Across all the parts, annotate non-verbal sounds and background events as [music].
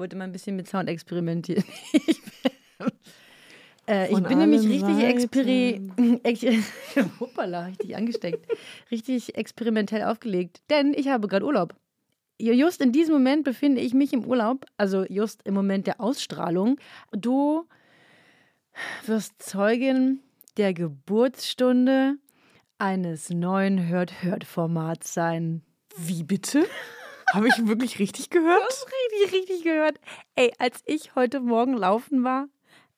Wollte mal ein bisschen mit Sound experimentieren. [laughs] ich äh, ich bin nämlich richtig [laughs] [laughs] Hoppala, richtig angesteckt. richtig experimentell aufgelegt. Denn ich habe gerade Urlaub. Just in diesem Moment befinde ich mich im Urlaub, also just im Moment der Ausstrahlung. Du wirst Zeugin der Geburtsstunde eines neuen Hört-Hört-Formats sein. Wie bitte? Habe ich wirklich richtig gehört? richtig, richtig gehört. Ey, als ich heute Morgen laufen war,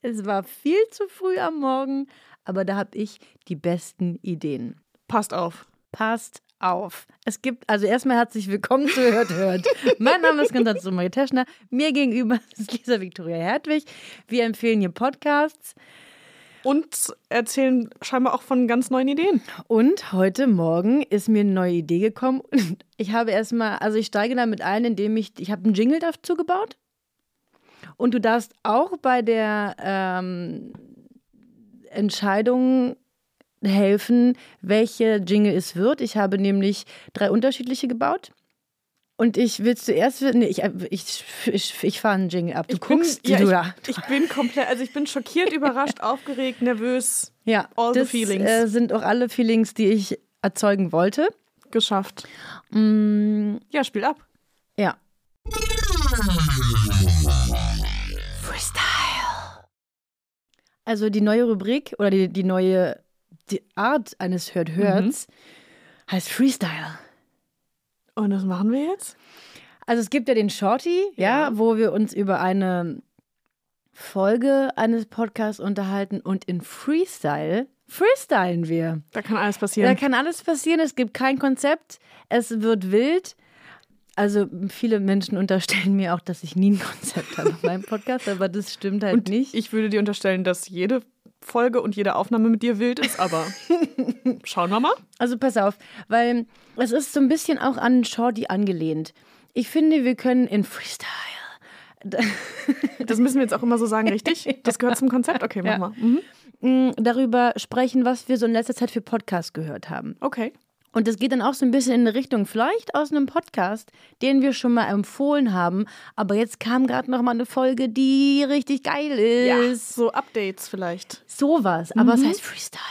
es war viel zu früh am Morgen, aber da habe ich die besten Ideen. Passt auf. Passt auf. Es gibt, also erstmal herzlich willkommen zu Hört Hört. mein Name ist Konstantin Marie Teschner. Mir gegenüber ist Lisa Viktoria Hertwig. Wir empfehlen hier Podcasts. Und erzählen scheinbar auch von ganz neuen Ideen. Und heute Morgen ist mir eine neue Idee gekommen. Ich habe erstmal, also ich steige damit ein, indem ich, ich habe einen Jingle dazu gebaut. Und du darfst auch bei der ähm, Entscheidung helfen, welche Jingle es wird. Ich habe nämlich drei unterschiedliche gebaut. Und ich will zuerst, nee, ich, ich, ich, ich fahre einen Jingle ab. Du Ich bin- guckst, ja, du ich- da. Ich bin komplett, also ich bin schockiert, überrascht, [laughs] aufgeregt, nervös. Ja, all the das feelings. Äh, sind auch alle Feelings, die ich erzeugen wollte. Geschafft. Mm, Ja, spiel ab. Ja. Freestyle. Also die neue Rubrik oder die, die neue die Art eines Hört-Hörts heißt Freestyle. Und das machen wir jetzt? Also es gibt ja den Shorty, ja. Ja. wo wir uns über eine Folge eines Podcasts unterhalten und in Freestyle freestylen wir. Da kann alles Da passieren. kann alles passieren, es gibt kein Konzept, es wird wild. Also viele Menschen [laughs] unterstellen mir auch, dass ich nie ein Konzept habe auf meinem Podcast, aber das stimmt halt Und nicht. ich würde dir unterstellen, dass jede Folge und jede Aufnahme mit dir wild ist, aber [laughs] schauen wir mal. Also pass auf, weil es ist so ein bisschen auch an Shorty angelehnt. Ich finde, wir können in Freestyle. [laughs] Das müssen wir jetzt auch immer so sagen, richtig? Das gehört zum Konzept? Okay, mach Ja. mal. Mhm. mh, darüber sprechen, was wir so in letzter Zeit für Podcasts gehört haben. Okay. Und das geht dann auch so ein bisschen in eine Richtung, vielleicht aus einem Podcast, den wir schon mal empfohlen haben. Aber jetzt kam gerade noch mal eine Folge, die richtig geil Ja, ist. so Updates vielleicht. Sowas, aber es heißt Freestyle.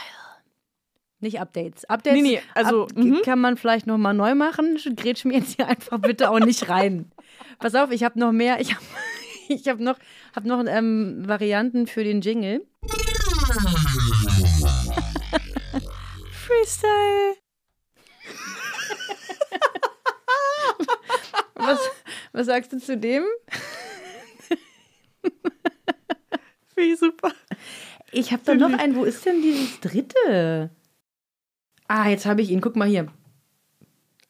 Nicht Updates. Updates Nee, nee, also, ab, mhm. kann man vielleicht noch mal neu machen. Grätsch mir jetzt hier einfach bitte auch nicht rein. Pass auf, ich habe noch mehr. Ich habe [laughs] ich hab noch, hab noch ähm, Varianten für den Jingle. [laughs] Freestyle. Was, was sagst du zu dem? Wie super. Ich habe da noch einen. Wo ist denn dieses dritte? Ah, jetzt habe ich ihn. Guck mal hier.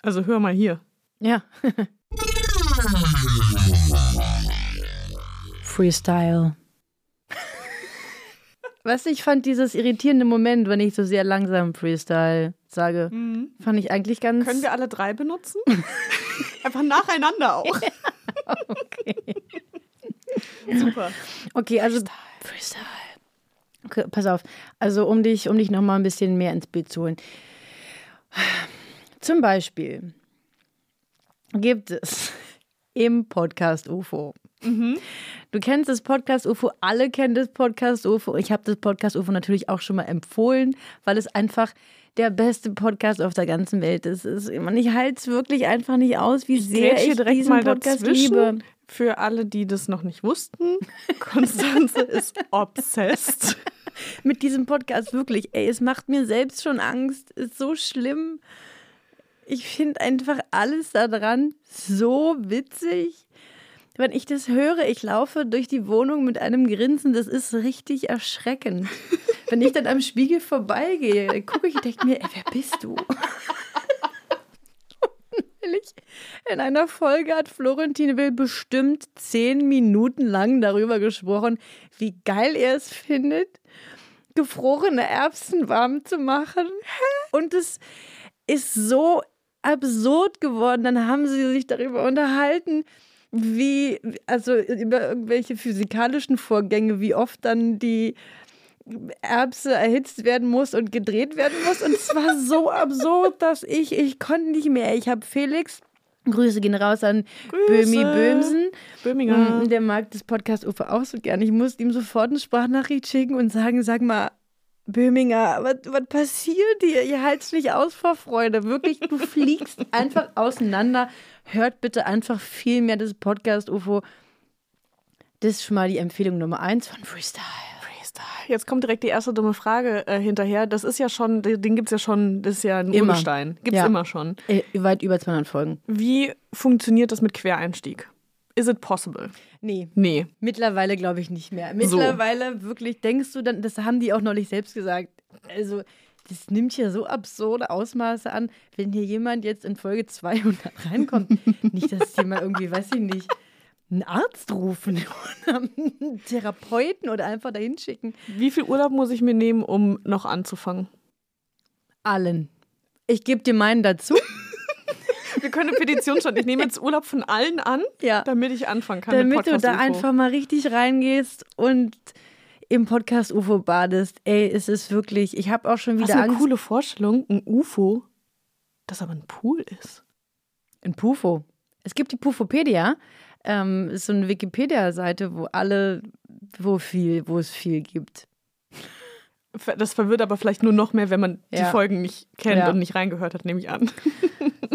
Also hör mal hier. Ja. Freestyle. Weißt du, ich fand dieses irritierende Moment, wenn ich so sehr langsam Freestyle sage, fand ich eigentlich ganz. Können wir alle drei benutzen? [laughs] [laughs] Einfach nacheinander auch. Okay. [laughs] Super. Okay, also Freestyle. Okay, pass auf. Also um dich, um dich noch mal ein bisschen mehr ins Bild zu holen. Zum Beispiel gibt es im Podcast UFO. Du kennst das Podcast UFO, alle kennen das Podcast UFO. Ich habe das Podcast UFO natürlich auch schon mal empfohlen, weil es einfach der beste Podcast auf der ganzen Welt ist. Ich halte es wirklich einfach nicht aus, wie sehr Grätsch hier ich direkt diesen mal Podcast dazwischen. liebe. Für alle, die das noch nicht wussten, [laughs] Konstanze ist obsessed. [laughs] mit diesem Podcast wirklich. Ey, es macht mir selbst schon Angst. Ist so schlimm. Ich finde einfach alles daran so witzig. Wenn ich das höre, ich laufe durch die Wohnung mit einem Grinsen, das ist richtig erschreckend. [laughs] Wenn ich dann am Spiegel vorbeigehe, gucke ich und denke mir, ey, wer bist du? [laughs] In einer Folge hat Florentin Will bestimmt zehn Minuten lang darüber gesprochen, wie geil er es findet, gefrorene Erbsen warm zu machen. Und es ist so absurd geworden. Dann haben sie sich darüber unterhalten, wie, also über irgendwelche physikalischen Vorgänge, wie oft dann die Erbse erhitzt werden muss und gedreht werden muss. Und es war so [laughs] absurd, dass ich, ich konnte nicht mehr. Ich habe Felix Grüße gehen raus an Grüße. Böhmi Böhmsen. Böhminger. Mm, Der mag das Podcast Ufer auch so gern. Ich musste ihm sofort eine Sprachnachricht schicken und sagen, sag mal, Böhminger, was, passiert dir? Ihr halt's nicht aus vor Freude. Wirklich, du [laughs] fliegst einfach auseinander. Hört bitte einfach viel mehr das Podcast UFO. Das ist schon mal die Empfehlung Nummer eins von Freestyle. Freestyle. Jetzt kommt direkt die erste dumme Frage äh, hinterher. Das ist ja schon, den gibt es ja schon, das ist ja ein Immer. Urgestein. Gibt es Ja. immer schon. Äh, weit über 200 Folgen. Wie funktioniert das mit Quereinstieg? Is it possible? Nee, Nee. Mittlerweile glaube ich nicht mehr. So. Mittlerweile wirklich denkst du dann, das haben die auch neulich selbst gesagt. Also, das nimmt ja so absurde Ausmaße an, wenn hier jemand jetzt in Folge 200 reinkommt. [laughs] nicht, dass die mal irgendwie, weiß ich nicht, einen Arzt rufen [laughs] oder einen Therapeuten oder einfach dahin schicken. Wie viel Urlaub muss ich mir nehmen, um noch anzufangen? Allen. Ich gebe dir meinen dazu. [laughs] Wir können eine Petition starten. Ich nehme jetzt Urlaub von allen an, Ja. damit ich anfangen kann mit damit du da einfach mal richtig reingehst und im Podcast UFO badest. Ey, es ist wirklich, ich habe auch schon Was wieder eine Angst. coole Vorstellung, ein UFO, das aber ein Pool ist. Ein Pufo. Es gibt die Pufopedia. Ähm, ist so eine Wikipedia-Seite, wo alle, wo viel, wo es viel gibt. Das verwirrt aber vielleicht nur noch mehr, wenn man die Ja. Folgen nicht kennt Ja. und nicht reingehört hat, nehme ich an. [laughs]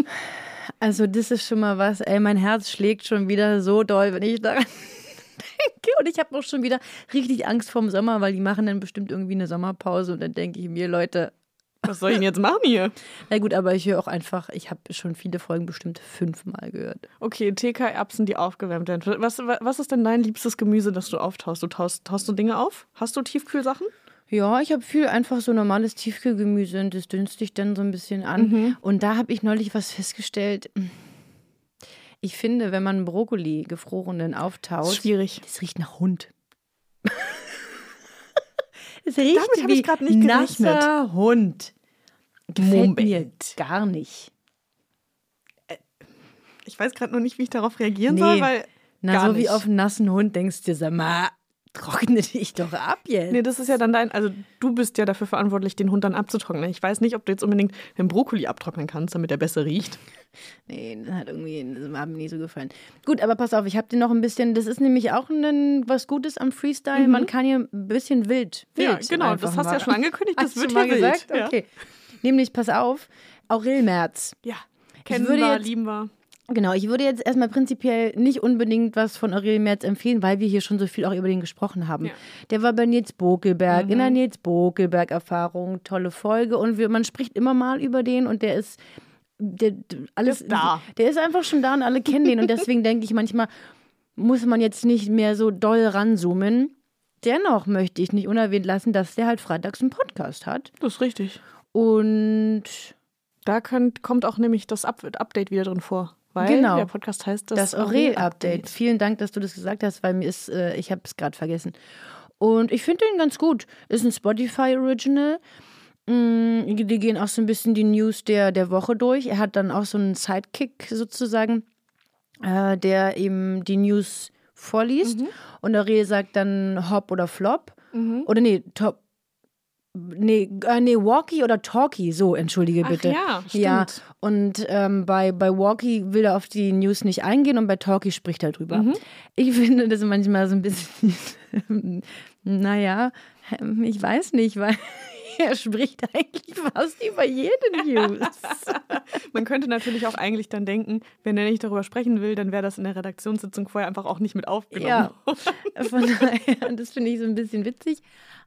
Also das ist schon mal was. Ey, mein Herz schlägt schon wieder so doll, wenn ich daran [laughs] denke. Und ich habe auch schon wieder richtig Angst vorm Sommer, weil die machen dann bestimmt irgendwie eine Sommerpause und dann denke ich mir, Leute, Was soll ich denn jetzt machen hier? [laughs] na gut, aber ich höre auch einfach, ich habe schon viele Folgen bestimmt fünfmal gehört. Okay, TK-Erbsen, die aufgewärmt werden. Was, was ist denn dein liebstes Gemüse, das du auftaust? Du taust, taust du Dinge auf? Hast du Tiefkühlsachen? Ja, ich habe viel einfach so normales Tiefkühlgemüse und das dünste ich dann so ein bisschen an. Und da habe ich neulich was festgestellt. Ich finde, wenn man Brokkoli gefrorenen Das auftaut, schwierig. das riecht nach Hund. [laughs] Es riecht Damit hab ich nicht gerechnet. nasser Hund. Gefällt Moment. mir gar nicht. Ich weiß gerade noch nicht, wie ich darauf reagieren Nee. soll, weil. Na, so nicht. wie auf einen nassen Hund denkst du, sag mal, trockne dich doch ab jetzt. Nee, das ist ja dann dein. Also, du bist ja dafür verantwortlich, den Hund dann abzutrocknen. Ich weiß nicht, ob du jetzt unbedingt den Brokkoli abtrocknen kannst, damit er besser riecht. Nee, das hat irgendwie, das hat mir nie so gefallen. Gut, aber pass auf, ich habe dir noch ein bisschen, das ist nämlich auch ein, was Gutes am Freestyle. Man kann hier ein bisschen wild. Ja, wild genau, einfach das hast du ja schon angekündigt, das [laughs] wird hier wild, gesagt? ja. Okay. Nämlich, pass auf, Aurel Merz. Ja. Kennen würde wir, lieben wir. Genau, ich würde jetzt erstmal prinzipiell nicht unbedingt was von Aurel Merz empfehlen, weil wir hier schon so viel auch über den gesprochen haben. Ja. Mhm. Der war bei Nils Bokelberg, in der Nils Bokelberg-Erfahrung, tolle Folge und wir, man spricht immer mal über den und der ist der, alles, ist da. Der ist einfach schon da und alle kennen den und deswegen denke ich manchmal, muss man jetzt nicht mehr so doll ranzoomen. Dennoch möchte ich nicht unerwähnt lassen, dass der halt freitags einen Podcast hat. Das ist richtig. Und Da könnt, kommt auch nämlich das Up Update wieder drin vor. Weil Genau. der Podcast heißt das, das Aurel-Update. Vielen Dank, dass du das gesagt hast, weil mir ist, äh, ich habe es gerade vergessen. Und ich finde den ganz gut. Ist ein Spotify-Original. Mm, Die gehen auch so ein bisschen die News der, der Woche durch. Er hat dann auch so einen Sidekick sozusagen, äh, der eben die News vorliest. Und Aurel sagt dann Hop oder Flop. Oder nee, Top. Nee, äh, nee, Walkie oder Talkie, so, entschuldige Ach bitte. ja, Ja, stimmt. und ähm, bei, bei Walkie will er auf die News nicht eingehen und bei Talkie spricht er drüber. Mhm. Ich [laughs] finde das manchmal so ein bisschen, [laughs] naja, ich weiß nicht, weil er spricht eigentlich fast über jede News. [laughs] Man könnte natürlich auch eigentlich dann denken, wenn er nicht darüber sprechen will, dann wäre das in der Redaktionssitzung vorher einfach auch nicht mit aufgenommen. Ja, von daher, das finde ich so ein bisschen witzig.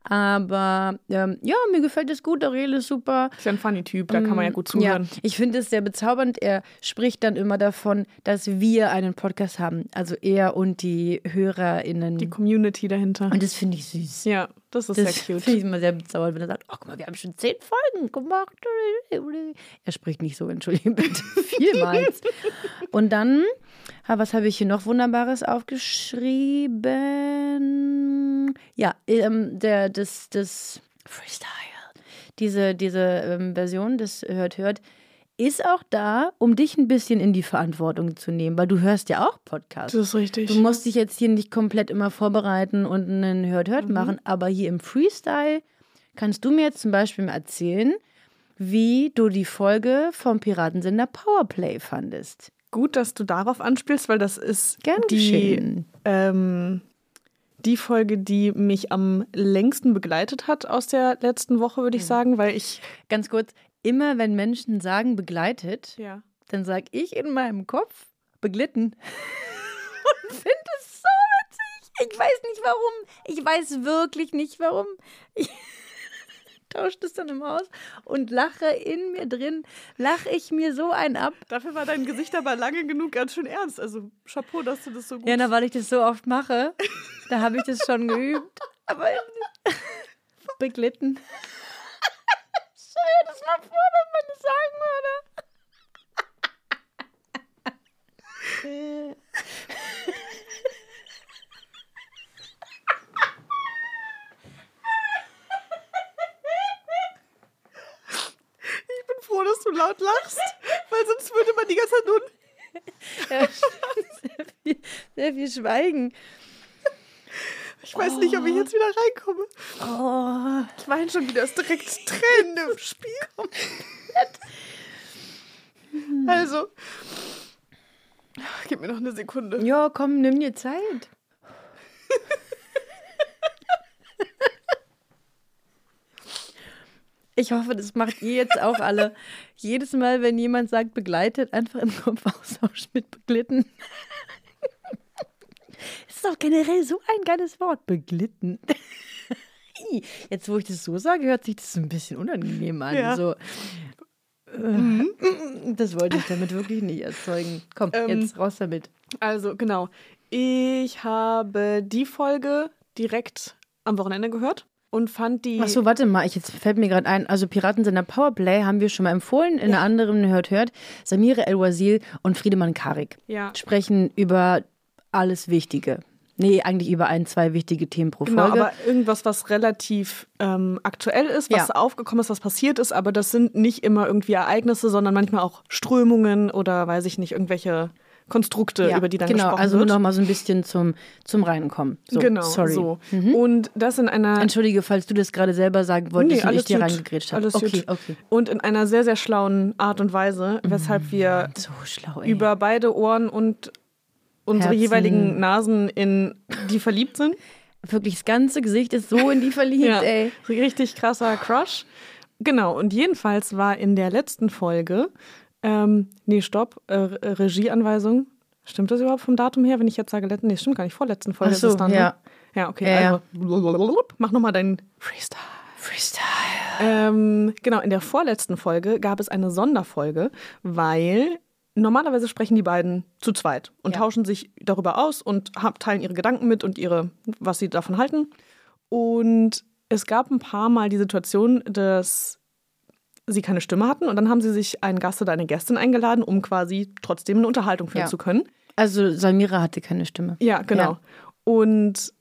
Aber ähm, ja, mir gefällt es gut. Aurel ist super. Ist ja ein funny Typ, da kann man ja gut zuhören. Ja, ich finde es sehr bezaubernd. Er spricht dann immer davon, dass wir einen Podcast haben. Also er und die HörerInnen. Die Community dahinter. und das finde ich süß. Ja. Das ist Das sehr cute. finde ich immer sehr bezaubernd, wenn er sagt, oh, guck mal, wir haben schon zehn Folgen gemacht. Er spricht nicht so, entschuldige bitte, [laughs] vielmals. Und dann, was habe ich hier noch Wunderbares aufgeschrieben? Ja, ähm, der, das, das Freestyle, diese, diese ähm, Version des Hört, Hört, ist auch da, um dich ein bisschen in die Verantwortung zu nehmen, weil du hörst ja auch Podcasts. Das ist richtig. Du musst dich jetzt hier nicht komplett immer vorbereiten und einen Hört-Hört Mhm. machen, aber hier im Freestyle kannst du mir jetzt zum Beispiel mal erzählen, wie du die Folge vom Piratensender Powerplay fandest. Gut, dass du darauf anspielst, weil das ist Gern die, ähm, die Folge, die mich am längsten begleitet hat aus der letzten Woche, Mhm. würde ich sagen, weil ich. Ganz kurz, immer wenn Menschen sagen begleitet, Ja. dann sag ich in meinem Kopf beglitten. [laughs] Und finde es so witzig. Ich weiß nicht warum. Ich weiß wirklich nicht warum. Ich [laughs] tausche das dann im Haus und lache in mir drin, lache ich mir so einen ab. Dafür war dein Gesicht aber lange genug ganz schön ernst. Also Chapeau, dass du das so gut. Ja, na, weil ich das so oft mache, da habe ich das schon geübt. [laughs] Aber beglitten. Das mal vor, wenn man das sagen würde. Ich bin froh, dass du laut lachst, weil sonst würde man die ganze Zeit nur. Ja, [laughs] sehr, viel, sehr viel Schweigen. Ich weiß nicht, ob ich jetzt wieder reinkomme. Oh. Ich meine schon wieder, ist direkt Tränen im Spiel. Also. Gib mir noch eine Sekunde. Ja, komm, nimm dir Zeit. Ich hoffe, das macht ihr jetzt auch alle. Jedes Mal, wenn jemand sagt begleitet, einfach im Kopf austauschen mit beglitten. Das ist doch generell so ein geiles Wort, beglitten. [laughs] Jetzt, wo ich das so sage, hört sich das ein bisschen unangenehm an. Ja. So, äh, das wollte ich damit wirklich nicht erzeugen. Komm, Ähm, jetzt raus damit. Also, genau. Ich habe die Folge direkt am Wochenende gehört und fand die. Ach so, warte mal, ich, jetzt fällt mir gerade ein, also Piratensender Powerplay haben wir schon mal empfohlen, in einer anderen Hört Hört. Samira El-Wazil und Friedemann Karik Ja. sprechen über alles Wichtige. Nee, eigentlich über ein, zwei wichtige Themen pro Genau, Folge. aber irgendwas, was relativ ähm, aktuell ist, was Ja. aufgekommen ist, was passiert ist, aber das sind nicht immer irgendwie Ereignisse, sondern manchmal auch Strömungen oder weiß ich nicht, irgendwelche Konstrukte, ja, über die dann genau, gesprochen also wird. noch mal so ein bisschen zum, zum Reinkommen. So, genau, sorry. Mhm. so. Und das in einer Entschuldige, falls du das gerade selber sagen wolltest und ich dir reingegrätscht habe. Alles Okay, gut. okay. Und in einer sehr, sehr schlauen Art und Weise, weshalb wir So schlau, über beide Ohren und unsere Herzen. jeweiligen Nasen in die verliebt sind. Wirklich, das ganze Gesicht ist so in die verliebt, ey. so richtig krasser Crush. Genau, und jedenfalls war in der letzten Folge, ähm, nee, stopp, äh, Re- Regieanweisung. Stimmt das überhaupt vom Datum her, wenn ich jetzt sage, letzten? Nee, stimmt gar nicht, vorletzten Folge Ach so, ist es dann. ja. Ne? Ja, okay, Ja, ja. also mach nochmal deinen Freestyle. Freestyle. Ähm, genau, in der vorletzten Folge gab es eine Sonderfolge, weil normalerweise sprechen die beiden zu zweit und Ja. tauschen sich darüber aus und teilen ihre Gedanken mit und ihre, was sie davon halten. Und es gab ein paar Mal die Situation, dass sie keine Stimme hatten und dann haben sie sich einen Gast oder eine Gästin eingeladen, um quasi trotzdem eine Unterhaltung führen Ja. zu können. Also Samira hatte keine Stimme. Ja, genau. Ja. Und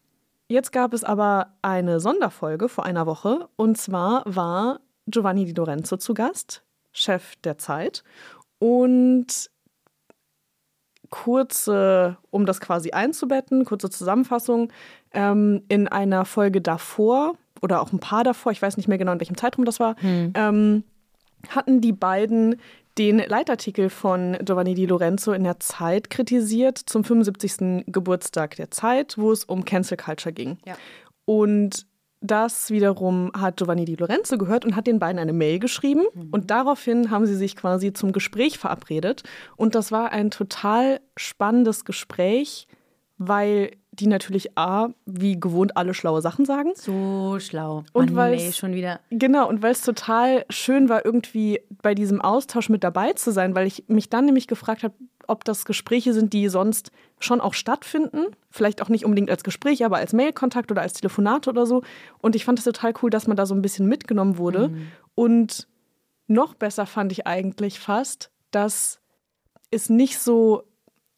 jetzt gab es aber eine Sonderfolge vor einer Woche. Und zwar war Giovanni Di Lorenzo zu Gast, Chef der Zeit. Und kurze, um das quasi einzubetten, kurze Zusammenfassung, ähm, in einer Folge davor oder auch ein paar davor, ich weiß nicht mehr genau, in welchem Zeitraum das war, ähm, hatten die beiden den Leitartikel von Giovanni Di Lorenzo in der Zeit kritisiert zum 75. Geburtstag der Zeit, wo es um Cancel Culture ging. Ja. Und das wiederum hat Giovanni Di Lorenzo gehört und hat den beiden eine Mail geschrieben. Und daraufhin haben sie sich quasi zum Gespräch verabredet. Und das war ein total spannendes Gespräch, weil die natürlich A, wie gewohnt alle schlaue Sachen sagen. So schlau. Und nee, schon wieder. Genau, und weil es total schön war, irgendwie bei diesem Austausch mit dabei zu sein, weil ich mich dann nämlich gefragt habe, ob das Gespräche sind, die sonst schon auch stattfinden. Vielleicht auch nicht unbedingt als Gespräch, aber als Mailkontakt oder als Telefonate oder so. Und ich fand es total cool, dass man da so ein bisschen mitgenommen wurde. Mhm. Und noch besser fand ich eigentlich fast, dass es nicht so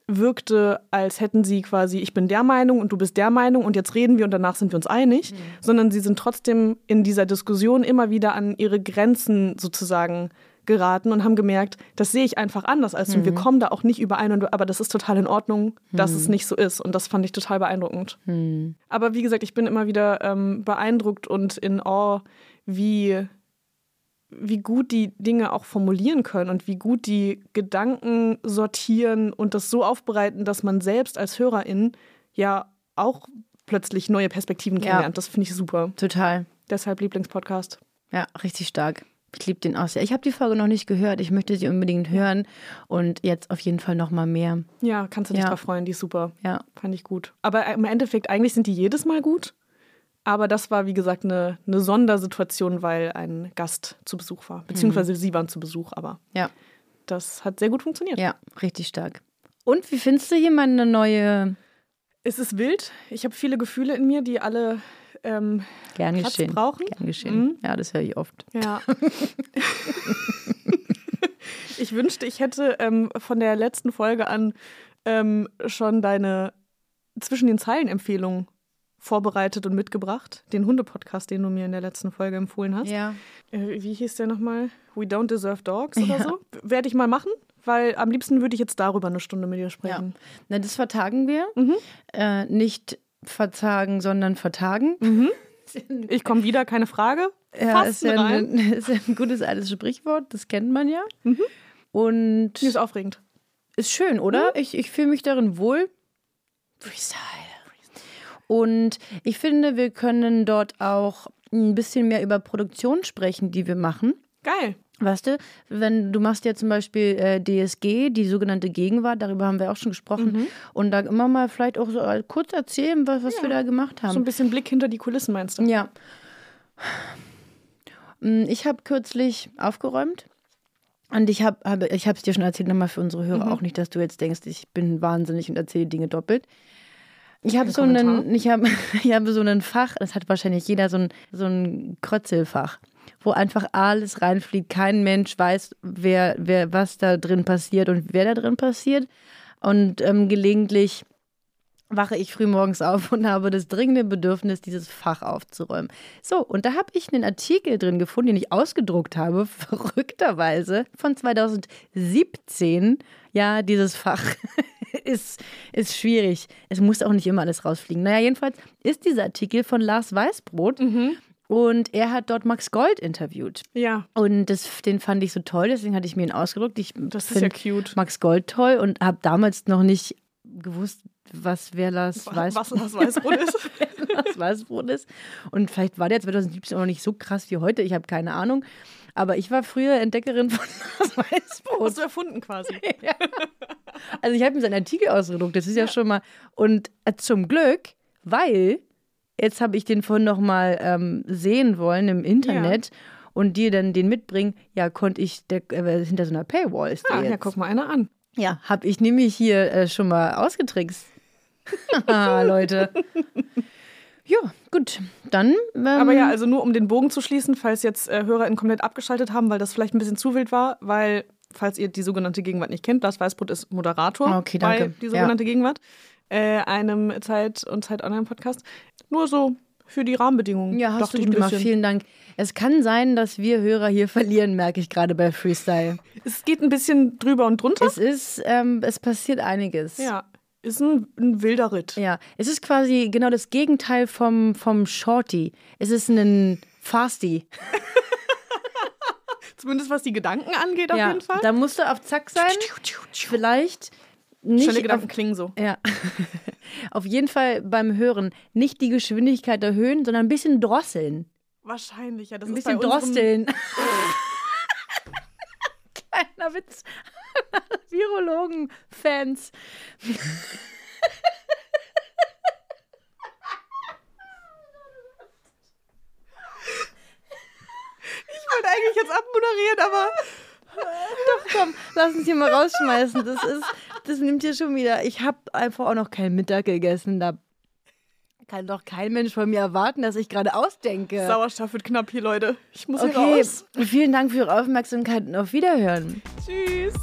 wirkte, als hätten sie quasi, ich bin der Meinung und du bist der Meinung und jetzt reden wir und danach sind wir uns einig, sondern sie sind trotzdem in dieser Diskussion immer wieder an ihre Grenzen sozusagen geraten und haben gemerkt, das sehe ich einfach anders als du. Und wir kommen da auch nicht überein, und, aber das ist total in Ordnung, dass es nicht so ist. Und das fand ich total beeindruckend. Aber wie gesagt, ich bin immer wieder ähm, beeindruckt und in Awe, wie, wie gut die Dinge auch formulieren können und wie gut die Gedanken sortieren und das so aufbereiten, dass man selbst als Hörerin ja auch plötzlich neue Perspektiven Ja. kennenlernt. Das finde ich super. Total. Deshalb Lieblingspodcast. Ja, richtig stark. Ich liebe den auch sehr. Ich habe die Folge noch nicht gehört. Ich möchte sie unbedingt hören. Und jetzt auf jeden Fall noch mal mehr. Ja, kannst du dich Ja. drauf freuen, die ist super. Ja. Fand ich gut. Aber im Endeffekt, eigentlich sind die jedes Mal gut. Aber das war, wie gesagt, eine, eine Sondersituation, weil ein Gast zu Besuch war. Beziehungsweise sie waren zu Besuch, aber Ja. das hat sehr gut funktioniert. Ja, richtig stark. Und wie findest du hier meine neue Es ist wild. Ich habe viele Gefühle in mir, die alle ähm, Gern Platz geschehen? brauchen. Gern geschehen. Mhm. Ja, das höre ich oft. Ja. [laughs] ich wünschte, ich hätte ähm, von der letzten Folge an ähm, schon deine zwischen den Zeilen Empfehlung vorbereitet und mitgebracht. Den Hunde-Podcast, den du mir in der letzten Folge empfohlen hast. Ja. Äh, wie hieß der nochmal? We Don't Deserve Dogs oder Ja. so? Werde ich mal machen, weil am liebsten würde ich jetzt darüber eine Stunde mit dir ja. sprechen. Na, das vertagen wir. Mhm. Äh, nicht verzagen, sondern vertagen. [laughs] Ich komme wieder, keine Frage. Ja, ist ja, ein, [laughs] ist ja ein gutes altes Sprichwort, das kennt man ja. Mhm. Und ist aufregend. ist schön, oder? Ich, ich fühle mich darin wohl. Freestyle. Und ich finde, wir können dort auch ein bisschen mehr über Produktion sprechen, die wir machen. Geil. Weißt du, wenn du machst ja zum Beispiel äh, DSG, die sogenannte Gegenwart, darüber haben wir auch schon gesprochen. Und da immer mal vielleicht auch so kurz erzählen, was, was wir da gemacht haben. So ein bisschen Blick hinter die Kulissen, meinst du? Ja. Mm, Ich habe kürzlich aufgeräumt. Und ich habe hab, ich es dir schon erzählt, nochmal für unsere Hörer auch nicht, dass du jetzt denkst, ich bin wahnsinnig und erzähle Dinge doppelt. Ich habe so Kommentar. einen, ich habe, [laughs] ich habe so einen Fach, das hat wahrscheinlich jeder so ein, so ein Krötzelfach, wo einfach alles reinfliegt. Kein Mensch weiß, wer, wer, was da drin passiert und wer da drin passiert. Und ähm, gelegentlich wache ich früh morgens auf und habe das dringende Bedürfnis, dieses Fach aufzuräumen. So, und da habe ich einen Artikel drin gefunden, den ich ausgedruckt habe, [laughs] verrückterweise, von 2017. Ja, dieses Fach [laughs] ist, ist schwierig. Es muss auch nicht immer alles rausfliegen. Naja, jedenfalls ist dieser Artikel von Lars Weißbrot und er hat dort Max Gold interviewt. Ja, Und das, den fand ich so toll, deswegen hatte ich mir ihn ausgedruckt. Ich das ist ja cute. Max Gold toll und habe damals noch nicht gewusst, was wer Lars Weiß, Was das Weißbrot ist. [laughs] Lars Weißbrot ist. Und vielleicht war der 2017 auch noch nicht so krass wie heute, ich habe keine Ahnung. Aber ich war früher Entdeckerin von [laughs] Lars Weißbrot. Hast du erfunden quasi. [laughs] Also ich habe mir seinen Artikel ausgedruckt, das ist ja, schon mal. Und äh, zum Glück, weil jetzt habe ich den vorhin noch mal ähm, sehen wollen im Internet und dir dann den mitbringen, ja, konnte ich, der, äh, hinter so einer Paywall ist der Ah, ja, guck mal einer an. Ja, habe ich nämlich hier äh, schon mal ausgetrickst. [laughs] Leute. Ja, gut. Dann. Ähm, Aber ja, also nur um den Bogen zu schließen, falls jetzt äh, HörerInnen komplett abgeschaltet haben, weil das vielleicht ein bisschen zu wild war, weil, falls ihr die sogenannte Gegenwart nicht kennt, Lars Weißbrot ist Moderator Ah, Okay, danke. bei die sogenannte Gegenwart, äh, einem Zeit- und Zeit-Online-Podcast. Nur so für die Rahmenbedingungen. Ja, hast du gut gemacht. Vielen Dank. Es kann sein, dass wir Hörer hier verlieren, merke ich gerade bei Freestyle. Es geht ein bisschen drüber und drunter. Es ist, ähm, es passiert einiges. ja, ist ein, ein wilder Ritt. Ja, es ist quasi genau das Gegenteil vom, vom Shorty. Es ist ein Fasty. [laughs] Zumindest was die Gedanken angeht, auf ja, jeden Fall. da musst du auf Zack sein. Vielleicht nicht. Auf, Gedanken klingen so. ja. [laughs] auf jeden Fall beim Hören nicht die Geschwindigkeit erhöhen, sondern ein bisschen drosseln. Wahrscheinlich, ja. Das Ein bisschen drosseln. [laughs] Kleiner Witz. Virologen-Fans. Ich wollte eigentlich jetzt abmoderieren, aber Doch, komm, lass uns hier mal rausschmeißen. Das ist, das nimmt hier schon wieder. Ich habe einfach auch noch keinen Mittag gegessen. Da kann doch kein Mensch von mir erwarten, dass ich gerade ausdenke. Sauerstoff wird knapp hier, Leute. Ich muss hier Okay, raus. vielen Dank für Ihre Aufmerksamkeit und auf Wiederhören. Tschüss.